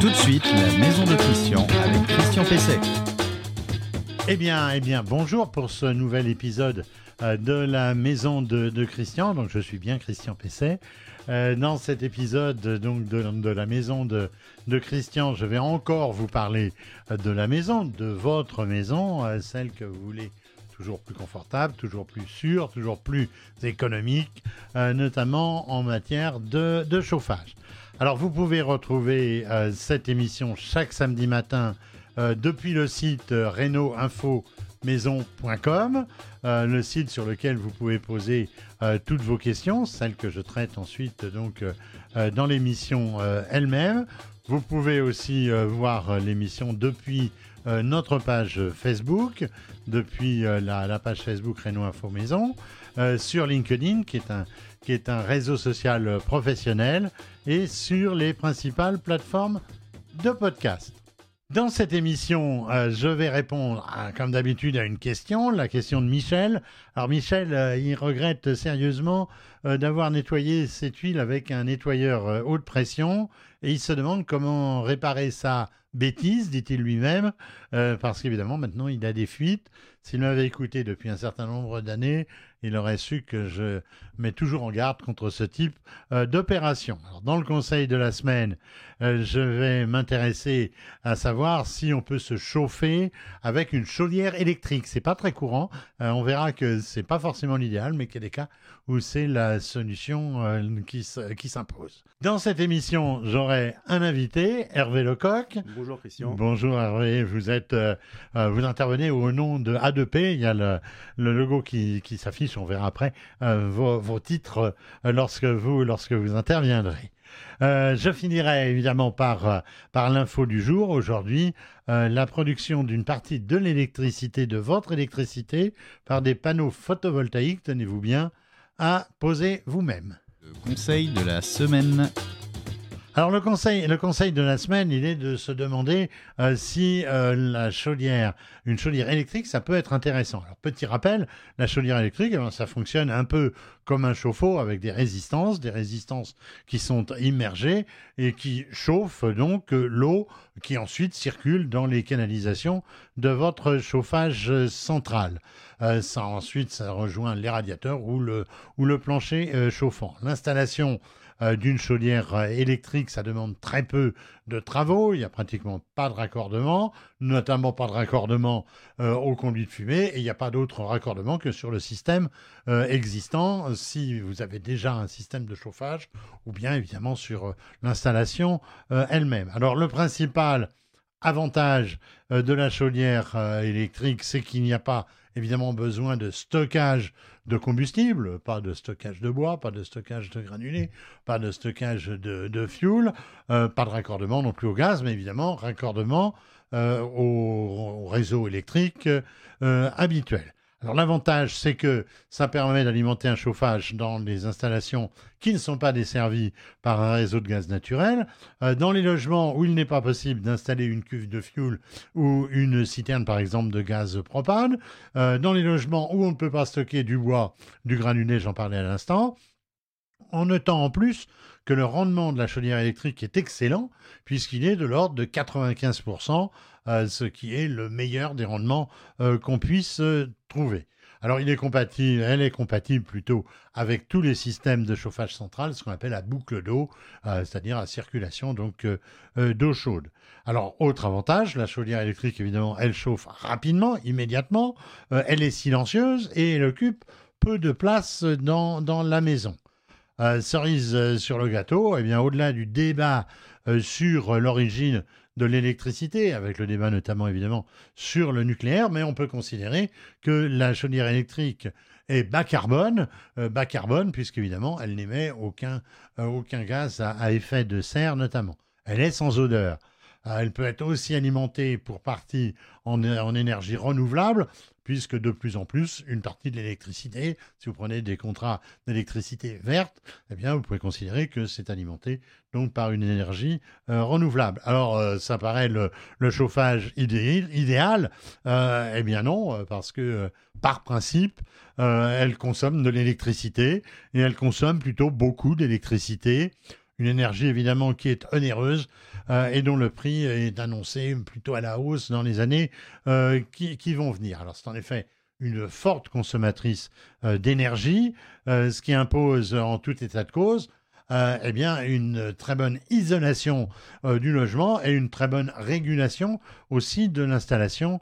Tout de suite, la maison de Christian avec Christian Pesset. Eh bien, eh bien, bonjour pour ce nouvel épisode euh, de la maison de, Christian. Donc, je suis bien Christian Pesset. Euh, dans cet épisode donc de, la maison de, Christian, je vais encore vous parler euh, de la maison, de votre maison, celle que vous voulez toujours plus confortable, toujours plus sûre, toujours plus économique, notamment en matière de chauffage. Alors, vous pouvez retrouver euh, cette émission chaque samedi matin euh, depuis le site euh, reno-info-maison.com, euh, le site sur lequel vous pouvez poser toutes vos questions, celles que je traite ensuite donc dans l'émission elle-même. Vous pouvez aussi voir l'émission depuis notre page Facebook, depuis la, la page Facebook Renault Info Maison, sur LinkedIn, qui est un qui est un réseau social professionnel, et sur les principales plateformes de podcast. Dans cette émission, euh, je vais répondre, comme d'habitude, à une question, la question de Michel. Alors Michel, euh, il regrette sérieusement euh, d'avoir nettoyé ses tuiles avec un nettoyeur euh, haute pression, et il se demande comment réparer sa bêtise, dit-il lui-même, parce qu'évidemment, maintenant, il a des fuites. S'il m'avait écouté depuis un certain nombre d'années, il aurait su que je mets toujours en garde contre ce type d'opération. Dans le conseil de la semaine, je vais m'intéresser à savoir si on peut se chauffer avec une chaudière électrique. C'est pas très courant. On verra que c'est pas forcément l'idéal, mais qu'il y a des cas où c'est la solution euh, qui, qui s'impose. Dans cette émission, j'aurai un invité, Hervé Lecoq. Bonjour Christian. Bonjour Hervé, vous êtes, euh, euh, vous intervenez au nom de A2P. Il y a le, le logo qui, qui s'affiche. On verra après euh, vos, vos titres lorsque vous lorsque vous interviendrez. Euh, je finirai évidemment par euh, par l'info du jour. Aujourd'hui, euh, la production d'une partie de l'électricité de votre électricité par des panneaux photovoltaïques. Tenez-vous bien à poser vous-même. Le conseil de la semaine. Alors le conseil, le conseil de la semaine, il est de se demander euh, si euh, la chaudière, une chaudière électrique, ça peut être intéressant. Alors petit rappel, la chaudière électrique, eh ben, ça fonctionne un peu comme un chauffe-eau avec des résistances, des résistances qui sont immergées et qui chauffent donc euh, l'eau qui ensuite circule dans les canalisations de votre chauffage central. Ça ensuite, ça rejoint les radiateurs ou le ou le plancher chauffant. L'installation d'une chaudière euh, électrique, ça demande très peu de travaux. Il n'y a pratiquement pas de raccordement, notamment pas de raccordement euh, au conduit de fumée, et il n'y a pas d'autre raccordement que sur le système euh, existant, si vous avez déjà un système de chauffage, ou bien évidemment sur euh, l'installation euh, elle-même. Alors le principal avantage euh, de la chaudière euh, électrique, c'est qu'il n'y a pas évidemment besoin de stockage de combustible, pas de stockage de bois, pas de stockage de granulés, pas de stockage de, fuel, euh, pas de raccordement non plus au gaz, mais évidemment raccordement euh, au, au réseau électrique euh, habituel. Alors l'avantage, c'est que ça permet d'alimenter un chauffage dans les installations qui ne sont pas desservies par un réseau de gaz naturel. Euh, dans les logements où il n'est pas possible d'installer une cuve de fuel ou une citerne, par exemple, de gaz propane. Euh, dans les logements où on ne peut pas stocker du bois, du granulé, j'en parlais à l'instant. En notant en plus que le rendement de la chaudière électrique est excellent, puisqu'il est de l'ordre de 95%, euh, ce qui est le meilleur des rendements euh, qu'on puisse euh, trouver. Alors, il est compatible, elle est compatible plutôt avec tous les systèmes de chauffage central, ce qu'on appelle la boucle d'eau, euh, c'est-à-dire la circulation donc d'eau chaude. Alors, autre avantage, la chaudière électrique, évidemment, elle chauffe rapidement, immédiatement, elle est silencieuse et elle occupe peu de place dans, dans la maison. Cerise sur le gâteau, eh bien, au-delà du débat sur l'origine de l'électricité, avec le débat notamment évidemment sur le nucléaire, mais on peut considérer que la chaudière électrique est bas carbone, euh, bas carbone puisqu'évidemment elle n'émet aucun, euh, gaz à effet de serre notamment. Elle est sans odeur. Euh, Elle peut être aussi alimentée pour partie en, énergie renouvelable, puisque de plus en plus, une partie de l'électricité, si vous prenez des contrats d'électricité verte, eh bien, vous pouvez considérer que c'est alimenté donc par une énergie euh, renouvelable. Alors, euh, ça paraît le, chauffage idé- idéal, euh, eh bien non, parce que par principe, elle consomme de l'électricité et elle consomme plutôt beaucoup d'électricité une énergie évidemment qui est onéreuse euh, et dont le prix est annoncé plutôt à la hausse dans les années euh, qui, vont venir. Alors c'est en effet une forte consommatrice euh, d'énergie, ce qui impose en tout état de cause eh une très bonne isolation du logement et une très bonne régulation aussi de l'installation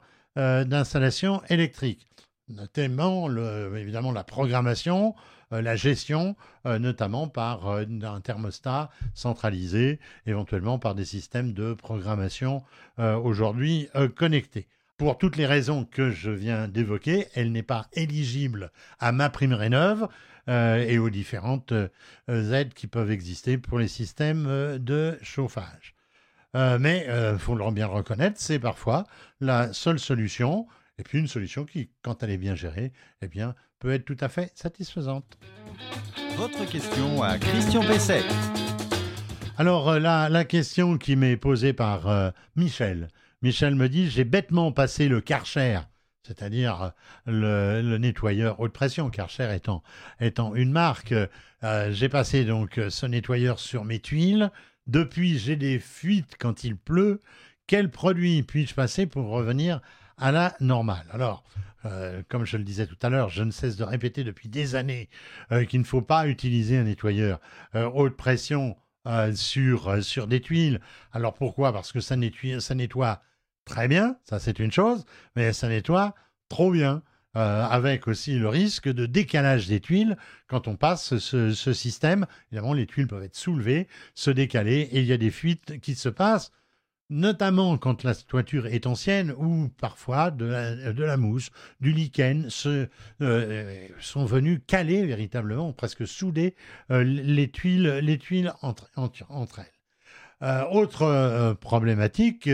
électrique notamment évidemment la programmation, euh, la gestion, euh, notamment par euh, un thermostat centralisé, éventuellement par des systèmes de programmation aujourd'hui connectés. Pour toutes les raisons que je viens d'évoquer, elle n'est pas éligible à ma prime rénov et aux différentes aides qui peuvent exister pour les systèmes de chauffage. mais il faut bien reconnaître, c'est parfois la seule solution et puis une solution qui, quand elle est bien gérée, eh bien, peut être tout à fait satisfaisante. Votre question à Christian Pesset. Alors euh, la, question qui m'est posée par euh, Michel. Michel me dit, j'ai bêtement passé le Karcher, c'est-à-dire euh, le, nettoyeur haute pression, Karcher étant, étant une marque. j'ai passé donc ce nettoyeur sur mes tuiles. Depuis, j'ai des fuites quand il pleut. Quel produit puis-je passer pour revenir à la normale. Alors, euh, comme je le disais tout à l'heure, je ne cesse de répéter depuis des années euh, qu'il ne faut pas utiliser un nettoyeur euh, haute pression sur, sur des tuiles. Alors pourquoi? Parce que ça nettoie, ça nettoie très bien, ça c'est une chose, mais ça nettoie trop bien. avec aussi le risque de décalage des tuiles quand on passe ce, ce système. Évidemment, les tuiles peuvent être soulevées, se décaler, et il y a des fuites qui se passent notamment quand la toiture est ancienne ou parfois de la, mousse, du lichen, euh, sont venus caler véritablement, presque souder euh, les tuiles, les tuiles entre, elles. Euh, autre problématique,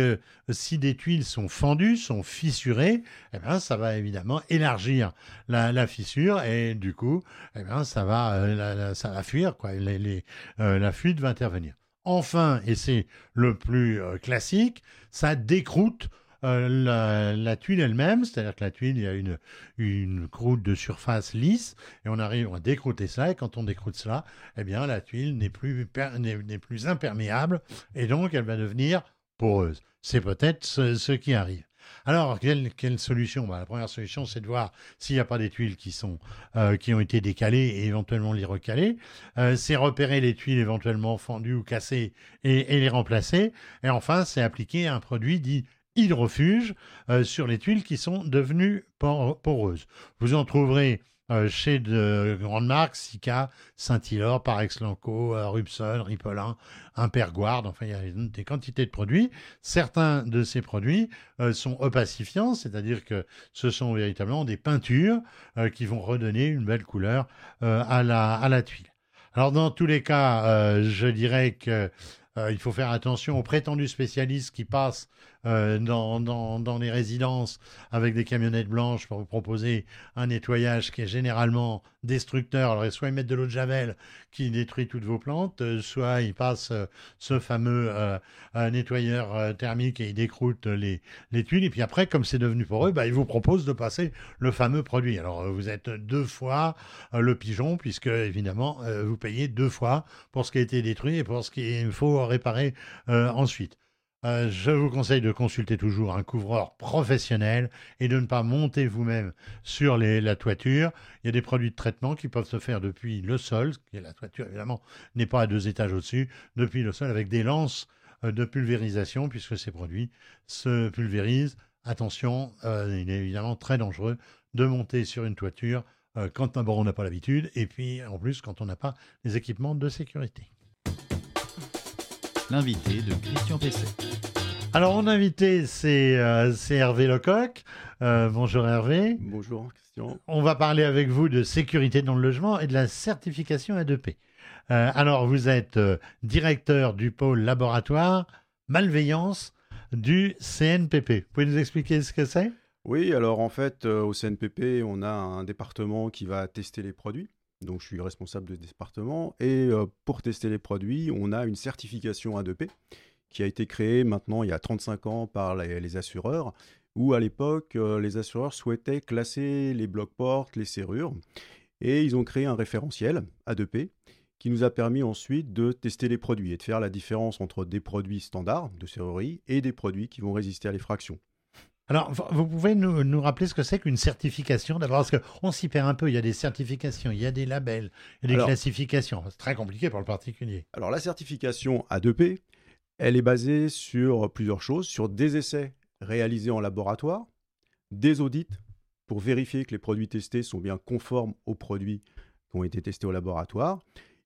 si des tuiles sont fendues, sont fissurées, eh bien, ça va évidemment élargir la, fissure et du coup, eh bien, ça va, ça va fuir, quoi. la fuite va intervenir. Enfin, et c'est le plus euh, classique, ça décroute euh, la, tuile elle-même, c'est-à-dire que la tuile, il y a une, croûte de surface lisse, et on arrive à décrouter ça, et quand on décroute cela, eh bien, la tuile n'est plus, n'est plus imperméable, et donc elle va devenir poreuse. C'est peut-être ce qui arrive. Alors, quelle, solution? Bah, La première solution, c'est de voir s'il n'y a pas des tuiles qui, sont, euh, ont été décalées et éventuellement les recaler. Euh, c'est repérer les tuiles éventuellement fendues ou cassées et, les remplacer. Et enfin, c'est appliquer un produit dit hydrofuge euh, sur les tuiles qui sont devenues poreuses. Vous en trouverez euh, chez de grandes marques, Sika, Saint-Hilor, Parex Lanco, euh, Rupson, Ripollin, Imperguard, enfin il y a des quantités de produits. Certains de ces produits euh, sont opacifiants, c'est-à-dire que ce sont véritablement des peintures qui vont redonner une belle couleur à, la, à la tuile. Alors dans tous les cas, je dirais que il faut faire attention aux prétendus spécialistes qui passent euh, dans, les résidences avec des camionnettes blanches pour vous proposer un nettoyage qui est généralement destructeur. Alors, soit ils mettent de l'eau de javel qui détruit toutes vos plantes, euh, soit ils passent euh, ce fameux nettoyeur thermique et ils décroutent les, les tuiles. Et puis après, comme c'est devenu pour eux, bah, ils vous proposent de passer le fameux produit. Alors, vous êtes deux fois le pigeon, puisque évidemment, vous payez deux fois pour ce qui a été détruit et pour ce qu'il faut réparer ensuite. Euh, je vous conseille de consulter toujours un couvreur professionnel et de ne pas monter vous-même sur la toiture. Il y a des produits de traitement qui peuvent se faire depuis le sol, la toiture évidemment n'est pas à deux étages au-dessus, depuis le sol avec des lances euh, de pulvérisation puisque ces produits se pulvérisent. Attention, euh, il est évidemment très dangereux de monter sur une toiture quand d'abord on n'a pas l'habitude et puis en plus quand on n'a pas les équipements de sécurité l'invité de Christian Pesset. Alors, mon invité, c'est euh, Hervé Lecoq. Euh, bonjour Hervé. Bonjour Christian. On va parler avec vous de sécurité dans le logement et de la certification A2P. Euh, alors, vous êtes directeur du pôle laboratoire malveillance du CNPP. Vous pouvez nous expliquer ce que c'est? Oui, alors en fait, au CNPP, on a un département qui va tester les produits donc je suis responsable de département. Et euh, pour tester les produits, on a une certification A2P qui a été créée maintenant il y a 35 ans par les, assureurs, où à l'époque, euh, les assureurs souhaitaient classer les blocs portes, les serrures, et ils ont créé un référentiel A2P qui nous a permis ensuite de tester les produits et de faire la différence entre des produits standards de serrurerie et des produits qui vont résister à l'effraction. Alors, vous pouvez nous, nous rappeler ce que c'est qu'une certification d'abord Parce qu'on s'y perd un peu. Il y a des certifications, il y a des labels, il y a des Alors- classifications. C'est très compliqué pour le particulier. Alors la certification A2P, elle est basée sur plusieurs choses, sur des essais réalisés en laboratoire, des audits pour vérifier que les produits testés sont bien conformes aux produits qui ont été testés au laboratoire,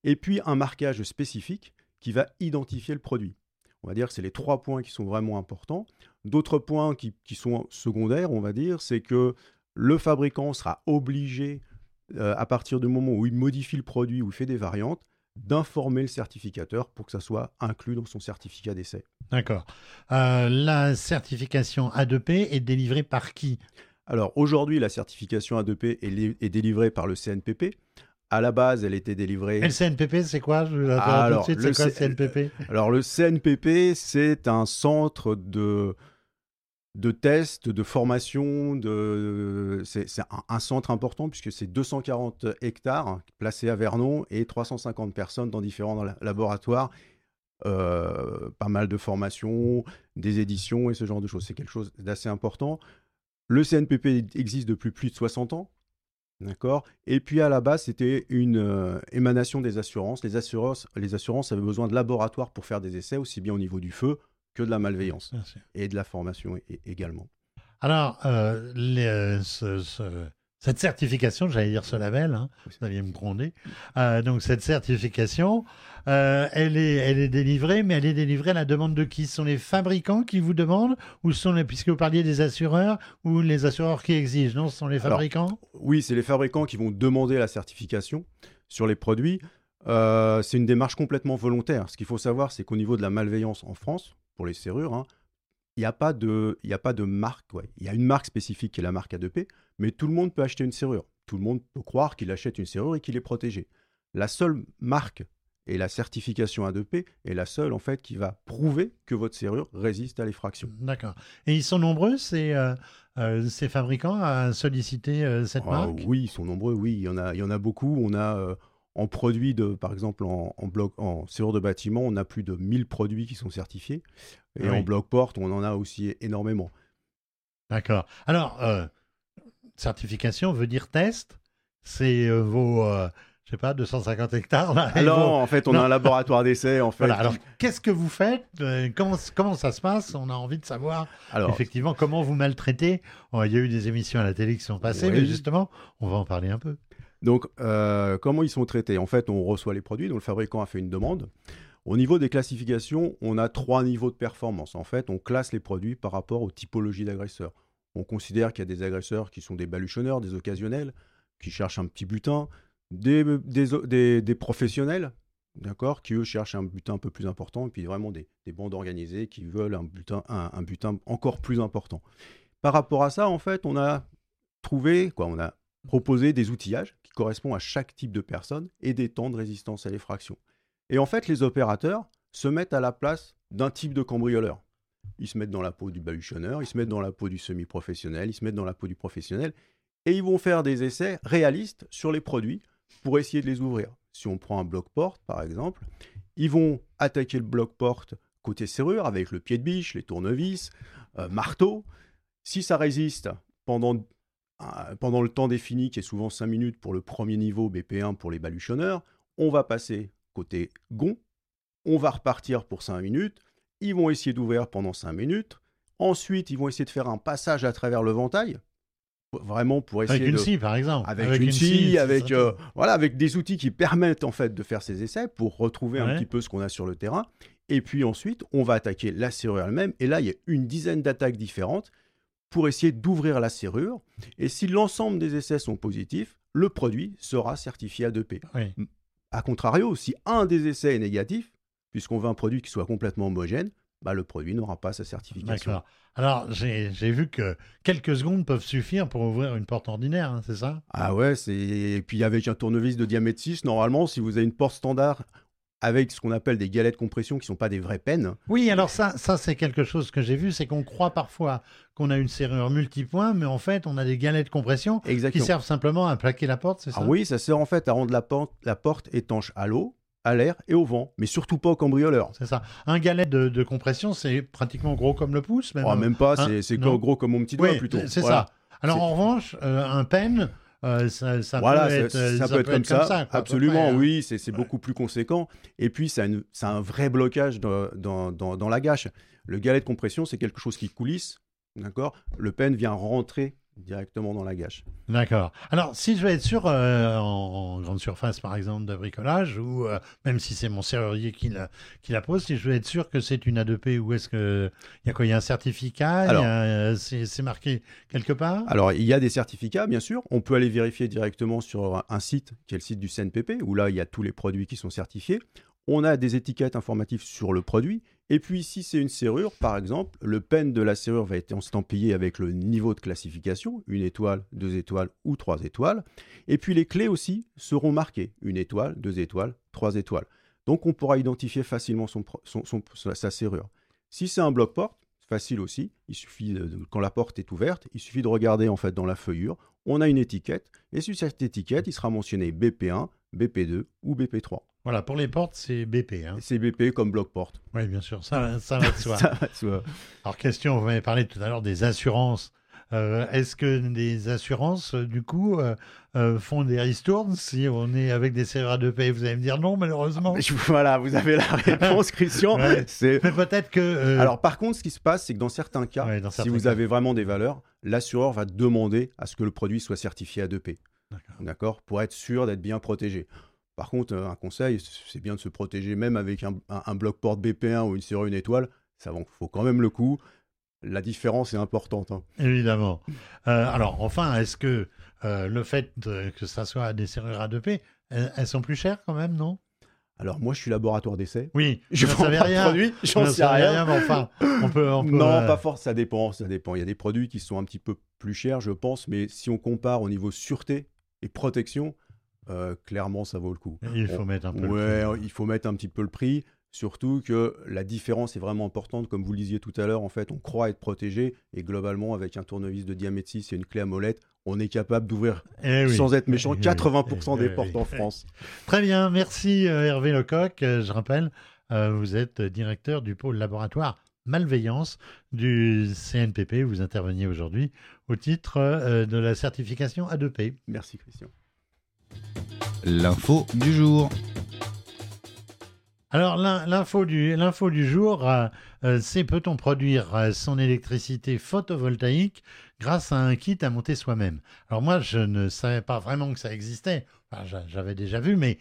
et puis un marquage spécifique qui va identifier le produit. On va dire que c'est les trois points qui sont vraiment importants. D'autres points qui, qui sont secondaires, on va dire, c'est que le fabricant sera obligé, euh, à partir du moment où il modifie le produit ou il fait des variantes, d'informer le certificateur pour que ça soit inclus dans son certificat d'essai. D'accord. Euh, la certification A2P est délivrée par qui? Alors aujourd'hui, la certification A2P est, li- est délivrée par le CNPP. À la base, elle était délivrée. Et le CNPP, c'est quoi? Je Alors, tout de suite. le quoi C- CNPP Alors le CNPP, c'est un centre de, de tests, de formation, de... c'est un, un centre important puisque c'est 240 hectares placés à Vernon et 350 personnes dans différents la- laboratoires. Euh, pas mal de formations, des éditions et ce genre de choses. C'est quelque chose d'assez important. Le CNPP existe depuis plus de 60 ans. D'accord Et puis à la base, c'était une euh, émanation des assurances. Les assurances. les assurances avaient besoin de laboratoires pour faire des essais, aussi bien au niveau du feu que de la malveillance et de la formation également. Alors, euh, les, euh, ce- ce- cette certification, j'allais dire ce label, hein, vous alliez me gronder. Euh, donc, cette certification, euh, elle, est, elle est délivrée, mais elle est délivrée à la demande de qui? Ce sont les fabricants qui vous demandent Ou ce sont les, puisque vous parliez des assureurs, ou les assureurs qui exigent Non, ce sont les Alors, fabricants? Oui, c'est les fabricants qui vont demander la certification sur les produits. Euh, c'est une démarche complètement volontaire. Ce qu'il faut savoir, c'est qu'au niveau de la malveillance en France, pour les serrures, hein, il n'y a, pas de- il y a pas de marque. ouais. Il y a une marque spécifique qui est la marque A2P, mais tout le monde peut acheter une serrure. Tout le monde peut croire qu'il achète une serrure et qu'il est protégé. La seule marque et la certification A2P est la seule en fait qui va prouver que votre serrure résiste à l'effraction. D'accord. Et ils sont nombreux, ces, euh, euh, ces fabricants, à solliciter euh, cette Ah, marque? oui, ils sont nombreux, oui, il y en a, il y en a beaucoup. On a en produits de, par exemple, en, en bloc, en serrure de bâtiment, on a plus de 1000 produits qui sont certifiés. Et oui. en bloc porte, on en a aussi énormément. D'accord. Alors, certification veut dire test. C'est euh, vos, euh, je sais pas, 250 hectares. Là, Alors, vos- en fait, on non. a un laboratoire d'essai, en fait. Voilà. Alors, qu'est-ce que vous faites Euh, comment, comment ça se passe? On a envie de savoir Alors, effectivement comment vous maltraitez. Oh, il y a eu des émissions à la télé qui sont passées, Oui. mais justement, on va en parler un peu. Donc, euh, comment ils sont traités? En fait, on reçoit les produits, dont le fabricant a fait une demande. Au niveau des classifications, on a trois niveaux de performance. En fait, on classe les produits par rapport aux typologies d'agresseurs. On considère qu'il y a des agresseurs qui sont des baluchonneurs, des occasionnels, qui cherchent un petit butin, des, professionnels, d'accord, qui eux cherchent un butin un peu plus important, et puis vraiment des, des bandes organisées qui veulent un butin, un butin encore plus important. Par rapport à ça, en fait, on a trouvé, quoi, on a proposé des outillages qui correspondent à chaque type de personne et des temps de résistance à l'effraction. Et en fait, les opérateurs se mettent à la place d'un type de cambrioleur. Ils se mettent dans la peau du baluchonneur, ils se mettent dans la peau du semi-professionnel, ils se mettent dans la peau du professionnel, et ils vont faire des essais réalistes sur les produits pour essayer de les ouvrir. Si on prend un bloc-porte, par exemple, ils vont attaquer le bloc-porte côté serrure avec le pied de biche, les tournevis, euh, marteau. Si ça résiste pendant euh, pendant le temps défini, qui est souvent 5 minutes pour le premier niveau, BP1 pour les baluchonneurs, on va passer côté gond, on va repartir pour 5 minutes, ils vont essayer d'ouvrir pendant 5 minutes, ensuite ils vont essayer de faire un passage à travers le ventail, vraiment pour essayer Avec une de... scie, par exemple. Avec, une scie, avec, euh, voilà, avec des outils qui permettent en fait de faire ces essais pour retrouver un petit peu ce qu'on a sur le terrain. Et puis ensuite, on va attaquer la serrure elle-même. Et là, il y a une dizaine d'attaques différentes pour essayer d'ouvrir la serrure. Et si l'ensemble des essais sont positifs, le produit sera certifié A2P. Oui. A contrario, si un des essais est négatif, puisqu'on veut un produit qui soit complètement homogène, bah, le produit n'aura pas sa certification. D'accord. Alors, j'ai j'ai vu que quelques secondes peuvent suffire pour ouvrir une porte ordinaire, hein, c'est ça? Ah ouais, c'est et puis avec un tournevis de diamètre 6, normalement, si vous avez une porte standard avec ce qu'on appelle des galets de compression qui sont pas des vraies peines, Oui, alors ça, ça c'est quelque chose que j'ai vu, c'est qu'on croit parfois qu'on a une serrure multipoint, mais en fait, on a des galets de compression qui servent simplement à plaquer la porte, c'est ça? Ah oui, ça sert en fait à rendre la porte, la porte étanche à l'eau à l'air et au vent, mais surtout pas au cambrioleur. C'est ça. Un galet de, de compression, c'est pratiquement gros comme le pouce. Même, Oh, même pas, Hein c'est gros comme mon petit doigt Oui, plutôt. c'est Voilà. ça. Alors en revanche, euh, un pen, euh, ça, ça voilà, peut ça, être, euh, ça peut être comme ça. quoi, Absolument, près, hein. oui, c'est beaucoup plus conséquent. Et puis, ça a, une- ça a un vrai blocage dans, dans, dans- dans la gâche. Le galet de compression, c'est quelque chose qui coulisse, d'accord? Le pen vient rentrer directement dans la gâche. D'accord. Alors, si je veux être sûr, euh, en, en grande surface, par exemple, de bricolage, ou euh, même si c'est mon serrurier qui la, qui la pose, si je veux être sûr que c'est une A2P, ou est-ce que il y a quoi Il y a un certificat euh, c'est marqué quelque part? Alors, il y a des certificats, bien sûr. On peut aller vérifier directement sur un site qui est le site du CNPP, où là, il y a tous les produits qui sont certifiés. On a des étiquettes informatives sur le produit. Et puis, si c'est une serrure, par exemple, le pen de la serrure va être estampillé avec le niveau de classification, une étoile, deux étoiles ou trois étoiles. Et puis, les clés aussi seront marquées, une étoile, deux étoiles, trois étoiles. Donc, on pourra identifier facilement sa serrure. Si c'est un bloc-porte, facile aussi. Il suffit, quand la porte est ouverte, il suffit de regarder en fait dans la feuillure. On a une étiquette et sur cette étiquette, il sera mentionné BP1, BP2 ou BP3. Voilà, pour les portes, c'est BP. Hein. C'est BP comme bloc-porte. Oui, bien sûr, ça, ça va de soi. Ça va de soi. Alors, question, vous m'avez parlé tout à l'heure des assurances. Euh, Est-ce que des assurances, euh, du coup, euh, euh, font des ristournes si on est avec des serrures A2P Vous allez me dire non, malheureusement. Voilà, vous avez la réponse, Christian. Ouais. Mais peut-être que. Alors par contre, ce qui se passe, c'est que dans certains cas, Ouais, dans si vous cas. avez vraiment des valeurs, l'assureur va demander à ce que le produit soit certifié A2P. D'accord. D'accord? Pour être sûr d'être bien protégé. Par contre, euh, un conseil, c'est bien de se protéger même avec un, un, un bloc porte BP1 ou une serrure une étoile. Ça vaut faut quand même le coup. La différence est importante. hein. Évidemment. Euh, alors, enfin, est-ce que euh, le fait de- que ça soit des serrures A2P, elles, elles sont plus chères quand même, non? Alors moi, je suis laboratoire d'essai. Oui, Je pas de rien. produit, j'en ne sais savez rien. mais enfin, on peut. On peut non, euh, pas fort, ça dépend, ça dépend. Il y a des produits qui sont un petit peu plus chers, je pense, mais si on compare au niveau sûreté et protection, euh, clairement, ça vaut le coup. Il faut mettre un peu. le Ouais, prix. il faut mettre un petit peu le prix. Surtout que la différence est vraiment importante, comme vous le disiez tout à l'heure. En fait, on croit être protégé et globalement, avec un tournevis de diamètre 6 et une clé à molette, on est capable d'ouvrir, Eh oui. sans être méchant, Eh oui, 80% eh des oui, portes eh en. France. Très bien, merci euh, Hervé Lecoq. Euh, Je rappelle, vous êtes directeur du pôle laboratoire malveillance du CNPP. Vous interveniez aujourd'hui au titre de la certification A2P. Merci, Christian. L'info du jour. Alors l'in- l'info du, jour, euh, euh, c'est peut-on produire euh, son électricité photovoltaïque grâce à un kit à monter soi-même? Alors moi, je ne savais pas vraiment que ça existait. J'avais déjà vu, mais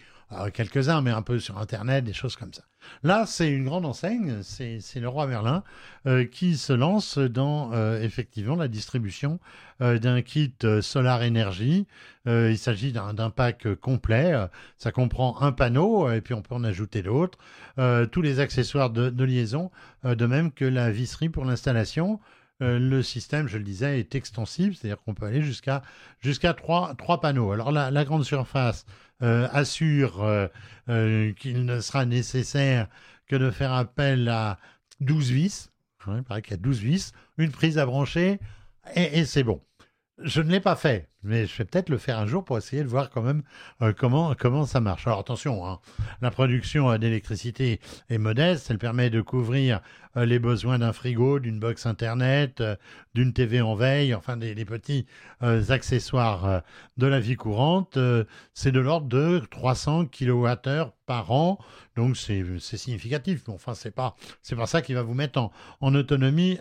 quelques-uns, mais un peu sur Internet, des choses comme ça. Là, c'est une grande enseigne, c'est c'est Leroy Merlin euh, qui se lance dans euh, effectivement la distribution euh, d'un kit Solar Energy. Il s'agit d'un pack complet. Ça comprend un panneau et puis on peut en ajouter d'autres. Tous les accessoires de, de liaison, de même que la visserie pour l'installation. Euh, le système, je le disais, est extensible, c'est-à-dire qu'on peut aller jusqu'à trois, trois panneaux. Alors la, la grande surface euh, assure euh, qu'il ne sera nécessaire que de faire appel à 12 vis. Hein, il paraît qu'il y a 12 vis, une prise à brancher et c'est bon. Je ne l'ai pas fait, mais je vais peut-être le faire un jour pour essayer de voir quand même euh, comment, comment ça marche. Alors attention, hein, la production euh, d'électricité est modeste, elle permet de couvrir euh, les besoins d'un frigo, d'une box internet, d'une TV en veille, enfin des, petits accessoires de la vie courante. C'est de l'ordre de 300 kWh par an, donc c'est significatif. Mais enfin, c'est pas pas ça qui va vous mettre en, en autonomie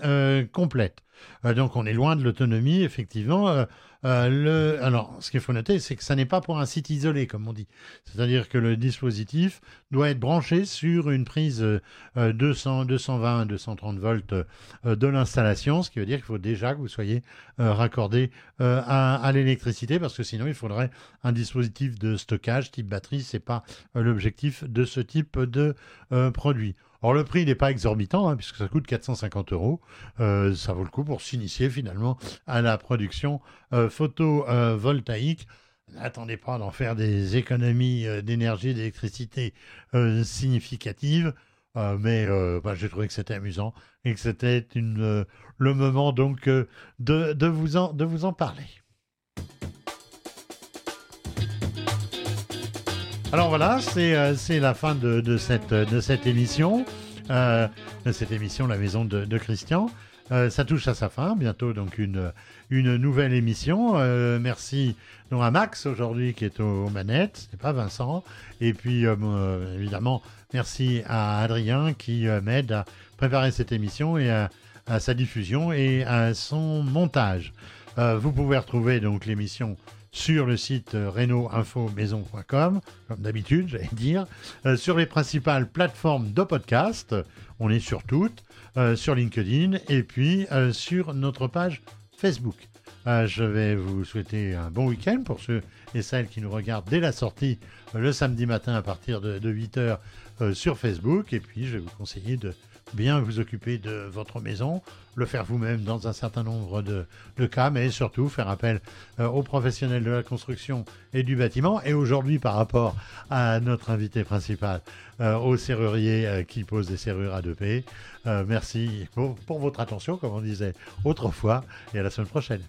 complète. Donc on est loin de l'autonomie, effectivement. Euh. Alors, ce qu'il faut noter, c'est que ça n'est pas pour un site isolé, comme on dit. C'est-à-dire que le dispositif doit être branché sur une prise euh, 200, 220, 230 volts euh, de l'installation, ce qui veut dire qu'il faut déjà que vous soyez euh, raccordé à, à l'électricité, parce que sinon il faudrait un dispositif de stockage type batterie. C'est pas l'objectif de ce type de produit. Or, le prix n'est pas exorbitant, hein, puisque ça coûte 450 euros. Euh, ça vaut le coup pour s'initier finalement à la production euh, photovoltaïque. N'attendez pas d'en faire des économies euh, d'énergie, d'électricité significatives. Mais bah, j'ai trouvé que c'était amusant et que c'était le moment donc de, vous en, de vous en parler. Alors voilà, c'est euh, c'est la fin de, de cette, de cette émission. Euh, de cette émission La Maison de, Christian. Euh, ça touche à sa fin. Bientôt donc une, une nouvelle émission. Merci donc à Max aujourd'hui qui est aux, manettes. C'est pas Vincent. Et puis évidemment merci à Adrien qui m'aide à préparer cette émission et à, à sa diffusion et à son montage. Vous pouvez retrouver donc l'émission sur le site euh, reno-info-maison.com, comme d'habitude, j'allais dire, euh, sur les principales plateformes de podcast. On est sur toutes, euh, sur LinkedIn et puis sur notre page Facebook. Je vais vous souhaiter un bon week-end pour ceux et celles qui nous regardent dès la sortie le samedi matin à partir de, 8h sur Facebook. Et puis, je vais vous conseiller de bien vous occuper de votre maison, le faire vous-même dans un certain nombre de, cas, mais surtout faire appel euh, aux professionnels de la construction et du bâtiment. Et aujourd'hui, par rapport à notre invité principal, euh, au serrurier euh, qui pose des serrures à 2P, euh, merci pour votre attention, comme on disait autrefois, et à la semaine prochaine.